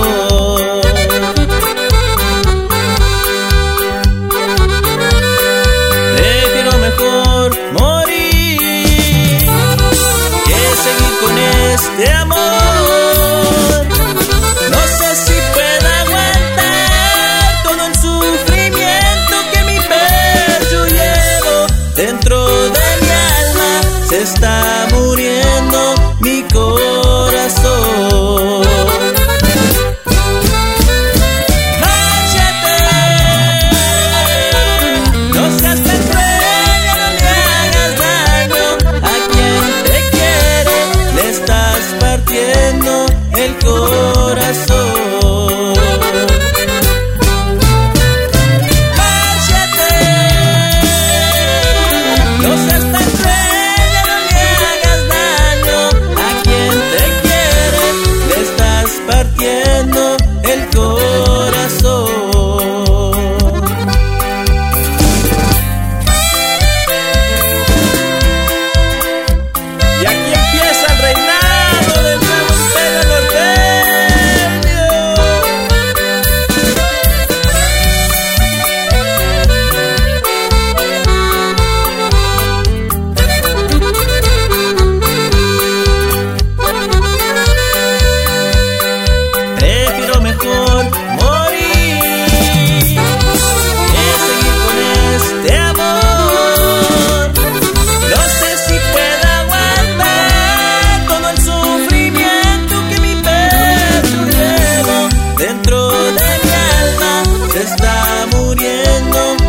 Oh. muriendo.